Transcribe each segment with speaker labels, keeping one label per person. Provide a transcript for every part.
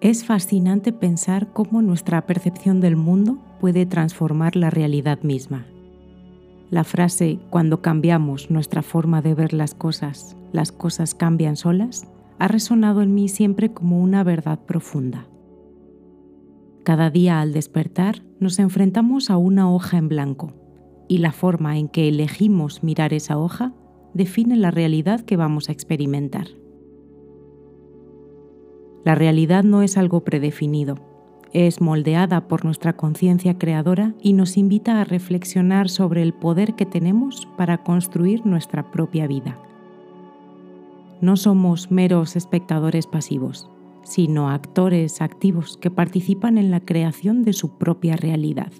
Speaker 1: Es fascinante pensar cómo nuestra percepción del mundo puede transformar la realidad misma. La frase cuando cambiamos nuestra forma de ver las cosas, las cosas cambian solas, ha resonado en mí siempre como una verdad profunda. Cada día al despertar nos enfrentamos a una hoja en blanco y la forma en que elegimos mirar esa hoja define la realidad que vamos a experimentar. La realidad no es algo predefinido, es moldeada por nuestra conciencia creadora y nos invita a reflexionar sobre el poder que tenemos para construir nuestra propia vida. No somos meros espectadores pasivos, sino actores activos que participan en la creación de su propia realidad.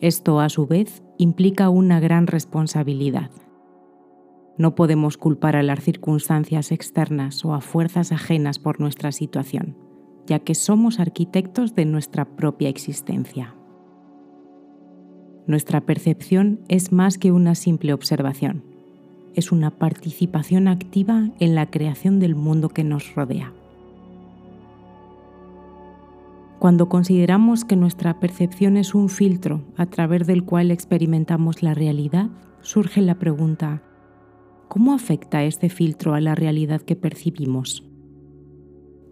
Speaker 1: Esto, a su vez, implica una gran responsabilidad. No podemos culpar a las circunstancias externas o a fuerzas ajenas por nuestra situación, ya que somos arquitectos de nuestra propia existencia. Nuestra percepción es más que una simple observación, es una participación activa en la creación del mundo que nos rodea. Cuando consideramos que nuestra percepción es un filtro a través del cual experimentamos la realidad, surge la pregunta, ¿Cómo afecta este filtro a la realidad que percibimos?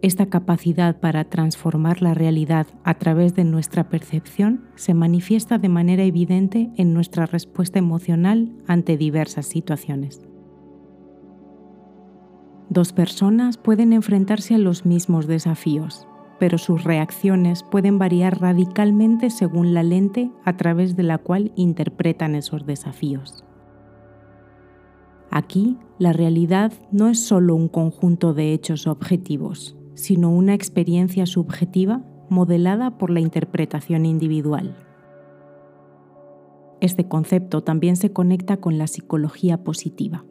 Speaker 1: Esta capacidad para transformar la realidad a través de nuestra percepción se manifiesta de manera evidente en nuestra respuesta emocional ante diversas situaciones. Dos personas pueden enfrentarse a los mismos desafíos, pero sus reacciones pueden variar radicalmente según la lente a través de la cual interpretan esos desafíos. Aquí, la realidad no es solo un conjunto de hechos objetivos, sino una experiencia subjetiva modelada por la interpretación individual. Este concepto también se conecta con la psicología positiva,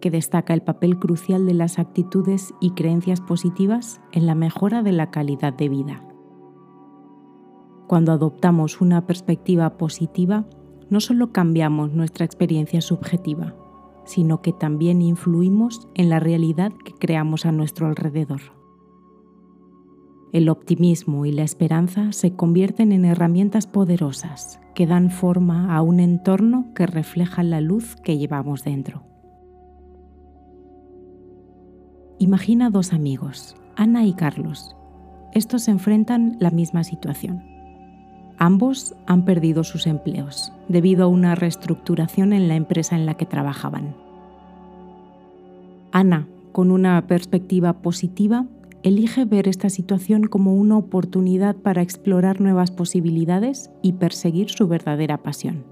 Speaker 1: que destaca el papel crucial de las actitudes y creencias positivas en la mejora de la calidad de vida. Cuando adoptamos una perspectiva positiva, no solo cambiamos nuestra experiencia subjetiva, sino que también influimos en la realidad que creamos a nuestro alrededor. El optimismo y la esperanza se convierten en herramientas poderosas que dan forma a un entorno que refleja la luz que llevamos dentro. Imagina dos amigos, Ana y Carlos. Estos enfrentan la misma situación. Ambos han perdido sus empleos debido a una reestructuración en la empresa en la que trabajaban. Ana, con una perspectiva positiva, elige ver esta situación como una oportunidad para explorar nuevas posibilidades y perseguir su verdadera pasión.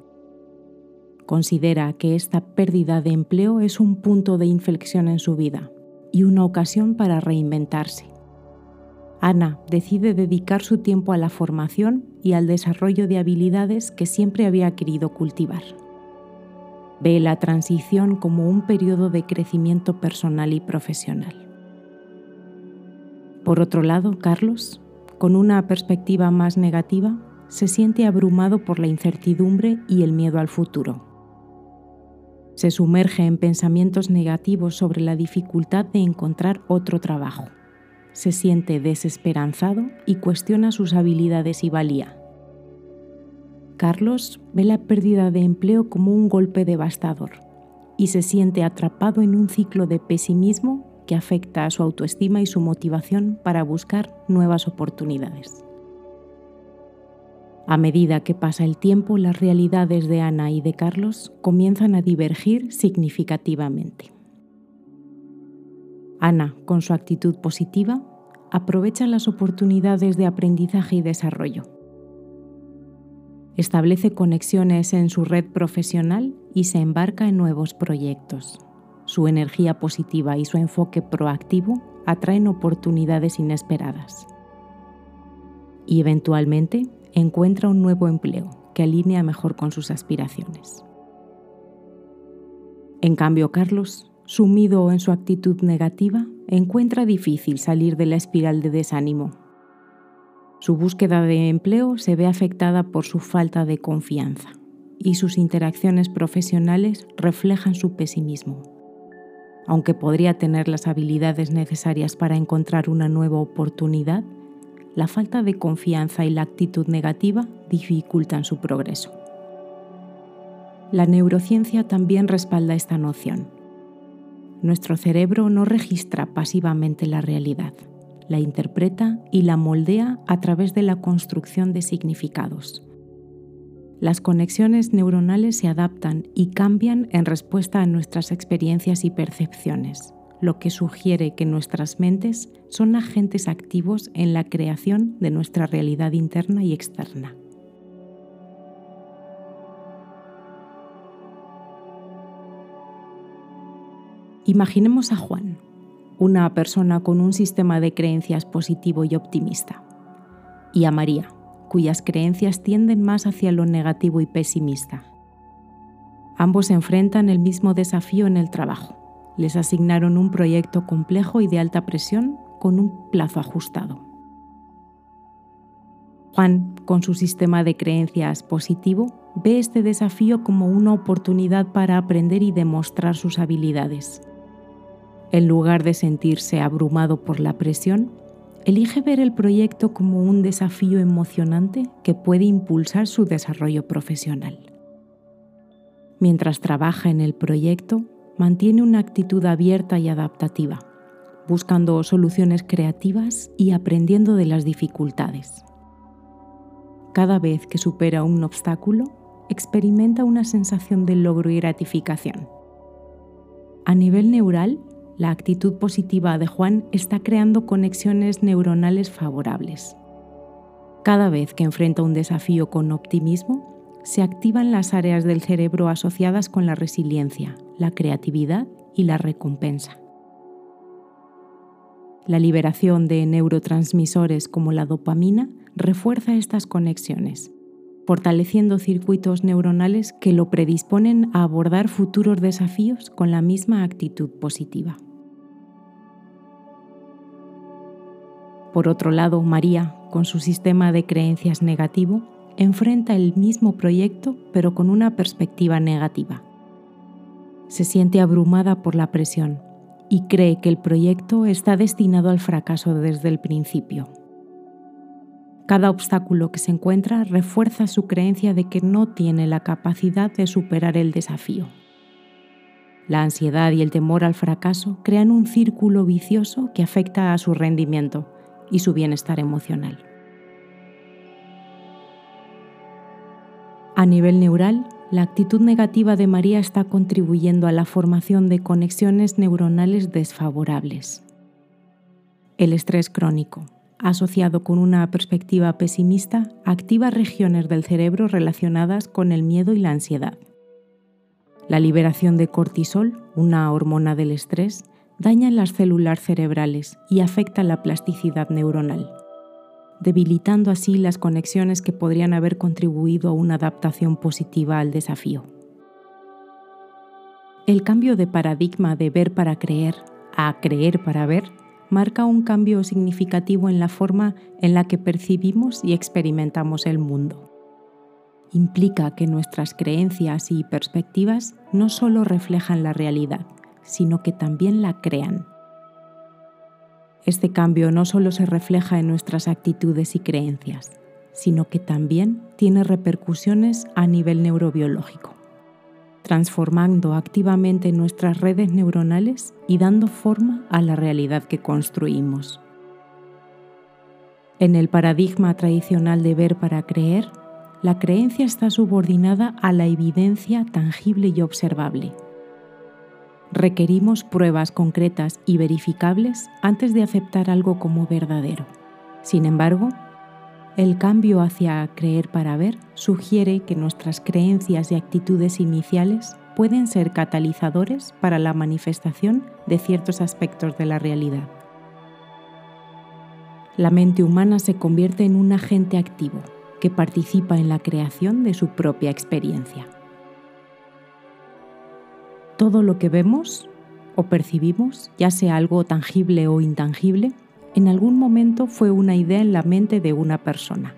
Speaker 1: Considera que esta pérdida de empleo es un punto de inflexión en su vida y una ocasión para reinventarse. Ana decide dedicar su tiempo a la formación y al desarrollo de habilidades que siempre había querido cultivar. Ve la transición como un periodo de crecimiento personal y profesional. Por otro lado, Carlos, con una perspectiva más negativa, se siente abrumado por la incertidumbre y el miedo al futuro. Se sumerge en pensamientos negativos sobre la dificultad de encontrar otro trabajo se siente desesperanzado y cuestiona sus habilidades y valía. Carlos ve la pérdida de empleo como un golpe devastador y se siente atrapado en un ciclo de pesimismo que afecta a su autoestima y su motivación para buscar nuevas oportunidades. A medida que pasa el tiempo, las realidades de Ana y de Carlos comienzan a divergir significativamente. Ana, con su actitud positiva, aprovecha las oportunidades de aprendizaje y desarrollo. Establece conexiones en su red profesional y se embarca en nuevos proyectos. Su energía positiva y su enfoque proactivo atraen oportunidades inesperadas. Y eventualmente encuentra un nuevo empleo que alinea mejor con sus aspiraciones. En cambio, Carlos sumido en su actitud negativa, encuentra difícil salir de la espiral de desánimo. Su búsqueda de empleo se ve afectada por su falta de confianza y sus interacciones profesionales reflejan su pesimismo. aunque podría tener las habilidades necesarias para encontrar una nueva oportunidad, la falta de confianza y la actitud negativa dificultan su progreso. La neurociencia también respalda esta noción. Nuestro cerebro no registra pasivamente la realidad, la interpreta y la moldea a través de la construcción de significados. Las conexiones neuronales se adaptan y cambian en respuesta a nuestras experiencias y percepciones lo que sugiere que nuestras mentes son agentes activos en la creación de nuestra realidad interna y externa. Imaginemos a Juan, una persona con un sistema de creencias positivo y optimista, y a María, cuyas creencias tienden más hacia lo negativo y pesimista. Ambos enfrentan el mismo desafío en el trabajo les asignaron un proyecto complejo y de alta presión con un plazo ajustado. Juan, con su sistema de creencias positivo, ve este desafío como una oportunidad para aprender y demostrar sus habilidades. En lugar de sentirse abrumado por la presión, elige ver el proyecto como un desafío emocionante que puede impulsar su desarrollo profesional. Mientras trabaja en el proyecto, mantiene una actitud abierta y adaptativa, buscando soluciones creativas y aprendiendo de las dificultades. Cada vez que supera un obstáculo, experimenta una sensación de logro y gratificación. A nivel neural, la actitud positiva de Juan está creando conexiones neuronales favorables. Cada vez que enfrenta un desafío con optimismo, se activan las áreas del cerebro asociadas con la resiliencia, la creatividad y la recompensa. La liberación de neurotransmisores como la dopamina refuerza estas conexiones, fortaleciendo circuitos neuronales que lo predisponen a abordar futuros desafíos con la misma actitud positiva. Por otro lado, María, con su sistema de creencias negativo, enfrenta el mismo proyecto pero con una perspectiva negativa. Se siente abrumada por la presión y cree que el proyecto está destinado al fracaso desde el principio. Cada obstáculo que se encuentra refuerza su creencia de que no tiene la capacidad de superar el desafío. La ansiedad y el temor al fracaso crean un círculo vicioso que afecta a su rendimiento y su bienestar emocional. A nivel neural, la actitud negativa de María está contribuyendo a la formación de conexiones neuronales desfavorables. El estrés crónico, asociado con una perspectiva pesimista, activa regiones del cerebro relacionadas con el miedo y la ansiedad. La liberación de cortisol, una hormona del estrés, daña las células cerebrales y afecta la plasticidad neuronal debilitando así las conexiones que podrían haber contribuido a una adaptación positiva al desafío. El cambio de paradigma de ver para creer a creer para ver marca un cambio significativo en la forma en la que percibimos y experimentamos el mundo. Implica que nuestras creencias y perspectivas no solo reflejan la realidad, sino que también la crean este cambio no solo se refleja en nuestras actitudes y creencias, sino que también tiene repercusiones a nivel neurobiológico, transformando activamente nuestras redes neuronales y dando forma a la realidad que construimos. En el paradigma tradicional de ver para creer, la creencia está subordinada a la evidencia tangible y observable requerimos pruebas concretas y verificables antes de aceptar algo como verdadero. Sin embargo, el cambio hacia creer para ver sugiere que nuestras creencias y actitudes iniciales pueden ser catalizadores para la manifestación de ciertos aspectos de la realidad. La mente humana se convierte en un agente activo que participa en la creación de su propia experiencia todo lo que vemos o percibimos, ya sea algo tangible o intangible, en algún momento fue una idea en la mente de una persona.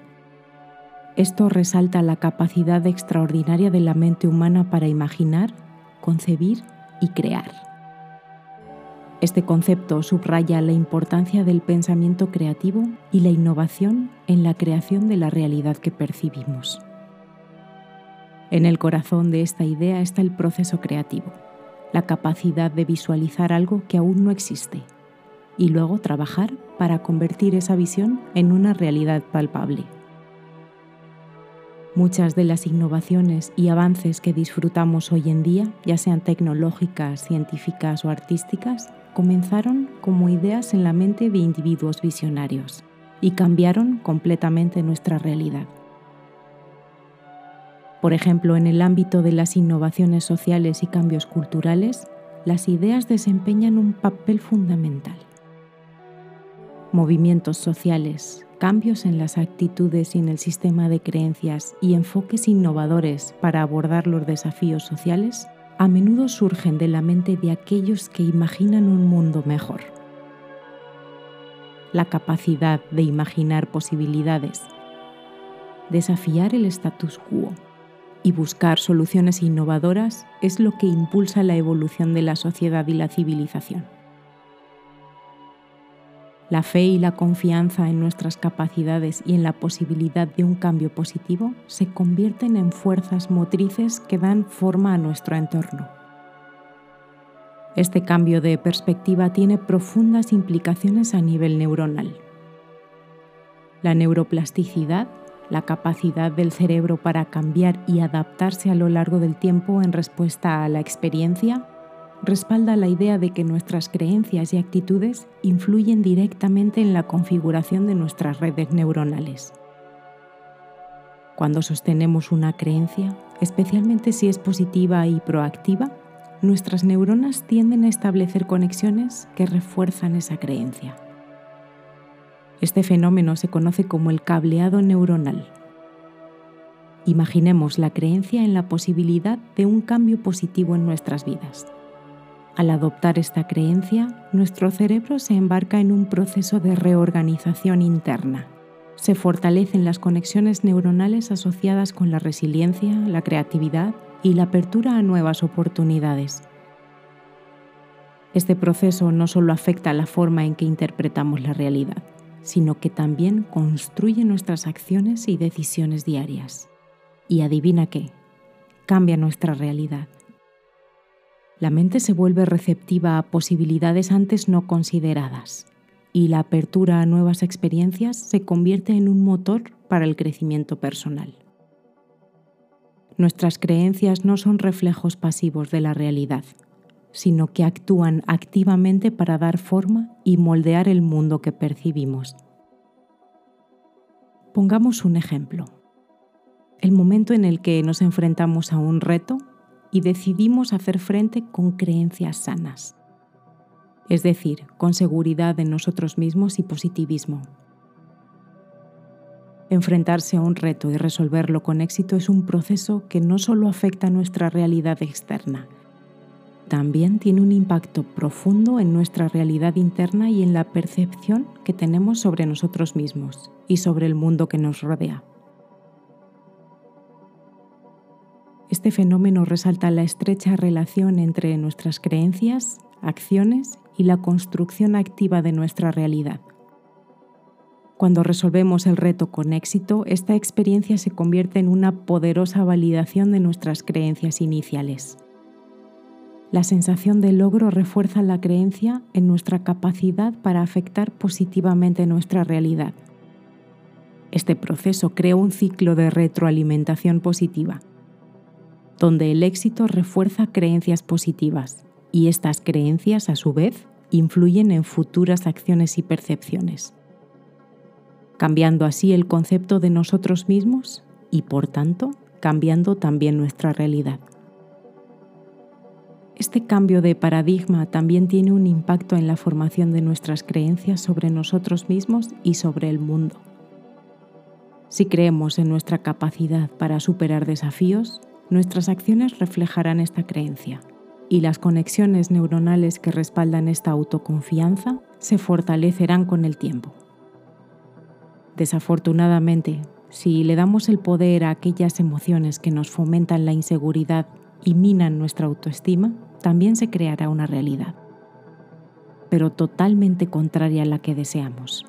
Speaker 1: Esto resalta la capacidad extraordinaria de la mente humana para imaginar, concebir y crear. Este concepto subraya la importancia del pensamiento creativo y la innovación en la creación de la realidad que percibimos. En el corazón de esta idea está el proceso creativo, la capacidad de visualizar algo que aún no existe y luego trabajar para convertir esa visión en una realidad palpable. Muchas de las innovaciones y avances que disfrutamos hoy en día, ya sean tecnológicas, científicas o artísticas, comenzaron como ideas en la mente de individuos visionarios y cambiaron completamente nuestra realidad. Por ejemplo, en el ámbito de las innovaciones sociales y cambios culturales, las ideas desempeñan un papel fundamental. Movimientos sociales, cambios en las actitudes y en el sistema de creencias y enfoques innovadores para abordar los desafíos sociales a menudo surgen de la mente de aquellos que imaginan un mundo mejor. La capacidad de imaginar posibilidades, desafiar el status quo y buscar soluciones innovadoras es lo que impulsa la evolución de la sociedad y la civilización. La fe y la confianza en nuestras capacidades y en la posibilidad de un cambio positivo se convierten en fuerzas motrices que dan forma a nuestro entorno. Este cambio de perspectiva tiene profundas implicaciones a nivel neuronal. La neuroplasticidad, la capacidad del cerebro para cambiar y adaptarse a lo largo del tiempo en respuesta a la experiencia, respalda la idea de que nuestras creencias y actitudes influyen directamente en la configuración de nuestras redes neuronales. Cuando sostenemos una creencia, especialmente si es positiva y proactiva, nuestras neuronas tienden a establecer conexiones que refuerzan esa creencia. Este fenómeno se conoce como el cableado neuronal. Imaginemos la creencia en la posibilidad de un cambio positivo en nuestras vidas. Al adoptar esta creencia, nuestro cerebro se embarca en un proceso de reorganización interna. Se fortalecen las conexiones neuronales asociadas con la resiliencia, la creatividad y la apertura a nuevas oportunidades. Este proceso no solo afecta la forma en que interpretamos la realidad, sino que también construye nuestras acciones y decisiones diarias. Y adivina qué, cambia nuestra realidad la mente se vuelve receptiva a posibilidades antes no consideradas y la apertura a nuevas experiencias se convierte en un motor para el crecimiento personal. Nuestras creencias no son reflejos pasivos de la realidad, sino que actúan activamente para dar forma y moldear el mundo que percibimos. Pongamos un ejemplo. El momento en el que nos enfrentamos a un reto y decidimos hacer frente con creencias sanas, es decir, con seguridad en nosotros mismos y positivismo. Enfrentarse a un reto y resolverlo con éxito es un proceso que no solo afecta nuestra realidad externa, también tiene un impacto profundo en nuestra realidad interna y en la percepción que tenemos sobre nosotros mismos y sobre el mundo que nos rodea. Este fenómeno resalta la estrecha relación entre nuestras creencias, acciones y la construcción activa de nuestra realidad. Cuando resolvemos el reto con éxito, esta experiencia se convierte en una poderosa validación de nuestras creencias iniciales. La sensación de logro refuerza la creencia en nuestra capacidad para afectar positivamente nuestra realidad. Este proceso crea un ciclo de retroalimentación positiva donde el éxito refuerza creencias positivas y estas creencias a su vez influyen en futuras acciones y percepciones, cambiando así el concepto de nosotros mismos y por tanto cambiando también nuestra realidad. Este cambio de paradigma también tiene un impacto en la formación de nuestras creencias sobre nosotros mismos y sobre el mundo. Si creemos en nuestra capacidad para superar desafíos, nuestras acciones reflejarán esta creencia y las conexiones neuronales que respaldan esta autoconfianza se fortalecerán con el tiempo. Desafortunadamente, si le damos el poder a aquellas emociones que nos fomentan la inseguridad y minan nuestra autoestima, también se creará una realidad. pero totalmente contraria a la que deseamos.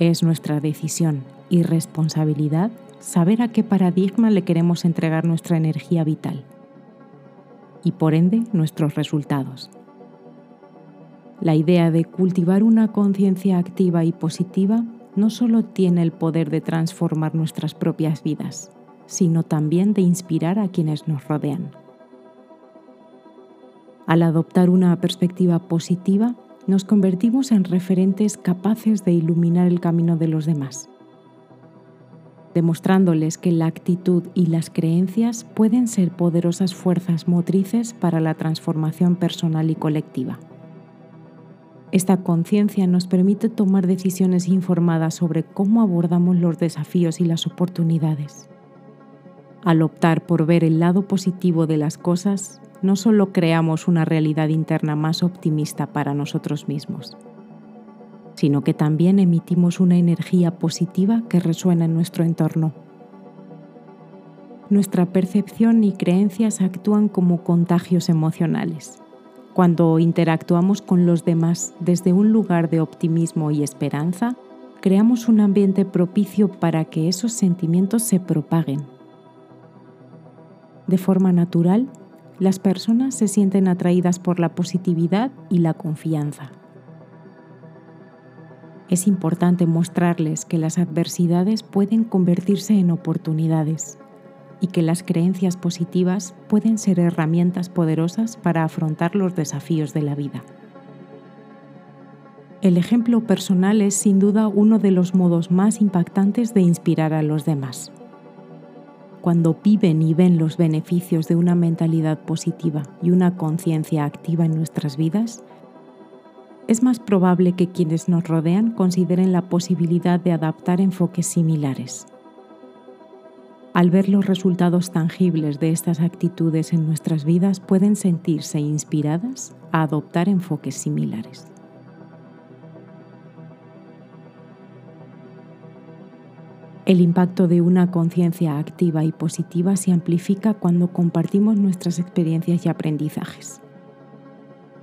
Speaker 1: Es nuestra decisión y responsabilidad saber a qué paradigma le queremos entregar nuestra energía vital y por ende nuestros resultados. La idea de cultivar una conciencia activa y positiva no solo tiene el poder de transformar nuestras propias vidas, sino también de inspirar a quienes nos rodean. Al adoptar una perspectiva positiva, nos convertimos en referentes capaces de iluminar el camino de los demás, demostrándoles que la actitud y las creencias pueden ser poderosas fuerzas motrices para la transformación personal y colectiva. Esta conciencia nos permite tomar decisiones informadas sobre cómo abordamos los desafíos y las oportunidades. Al optar por ver el lado positivo de las cosas, no solo creamos una realidad interna más optimista para nosotros mismos, sino que también emitimos una energía positiva que resuena en nuestro entorno. Nuestra percepción y creencias actúan como contagios emocionales. Cuando interactuamos con los demás desde un lugar de optimismo y esperanza, creamos un ambiente propicio para que esos sentimientos se propaguen. De forma natural, las personas se sienten atraídas por la positividad y la confianza. Es importante mostrarles que las adversidades pueden convertirse en oportunidades y que las creencias positivas pueden ser herramientas poderosas para afrontar los desafíos de la vida. El ejemplo personal es sin duda uno de los modos más impactantes de inspirar a los demás cuando viven y ven los beneficios de una mentalidad positiva y una conciencia activa en nuestras vidas, es más probable que quienes nos rodean consideren la posibilidad de adaptar enfoques similares. Al ver los resultados tangibles de estas actitudes en nuestras vidas, pueden sentirse inspiradas a adoptar enfoques similares. El impacto de una conciencia activa y positiva se amplifica cuando compartimos nuestras experiencias y aprendizajes.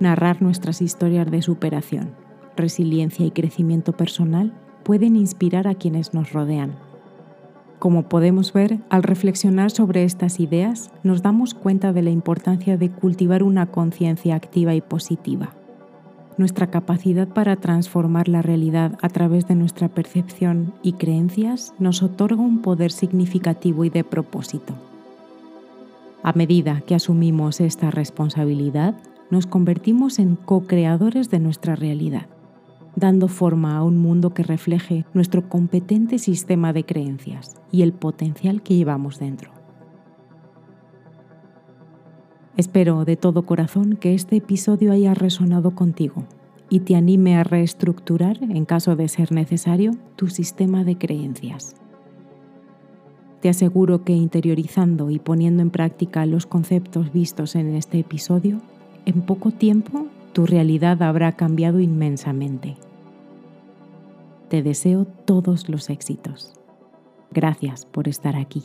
Speaker 1: Narrar nuestras historias de superación, resiliencia y crecimiento personal pueden inspirar a quienes nos rodean. Como podemos ver, al reflexionar sobre estas ideas, nos damos cuenta de la importancia de cultivar una conciencia activa y positiva nuestra capacidad para transformar la realidad a través de nuestra percepción y creencias nos otorga un poder significativo y de propósito. A medida que asumimos esta responsabilidad, nos convertimos en co-creadores de nuestra realidad, dando forma a un mundo que refleje nuestro competente sistema de creencias y el potencial que llevamos dentro. Espero de todo corazón que este episodio haya resonado contigo y te anime a reestructurar, en caso de ser necesario, tu sistema de creencias. Te aseguro que interiorizando y poniendo en práctica los conceptos vistos en este episodio, en poco tiempo tu realidad habrá cambiado inmensamente. Te deseo todos los éxitos. Gracias por estar aquí.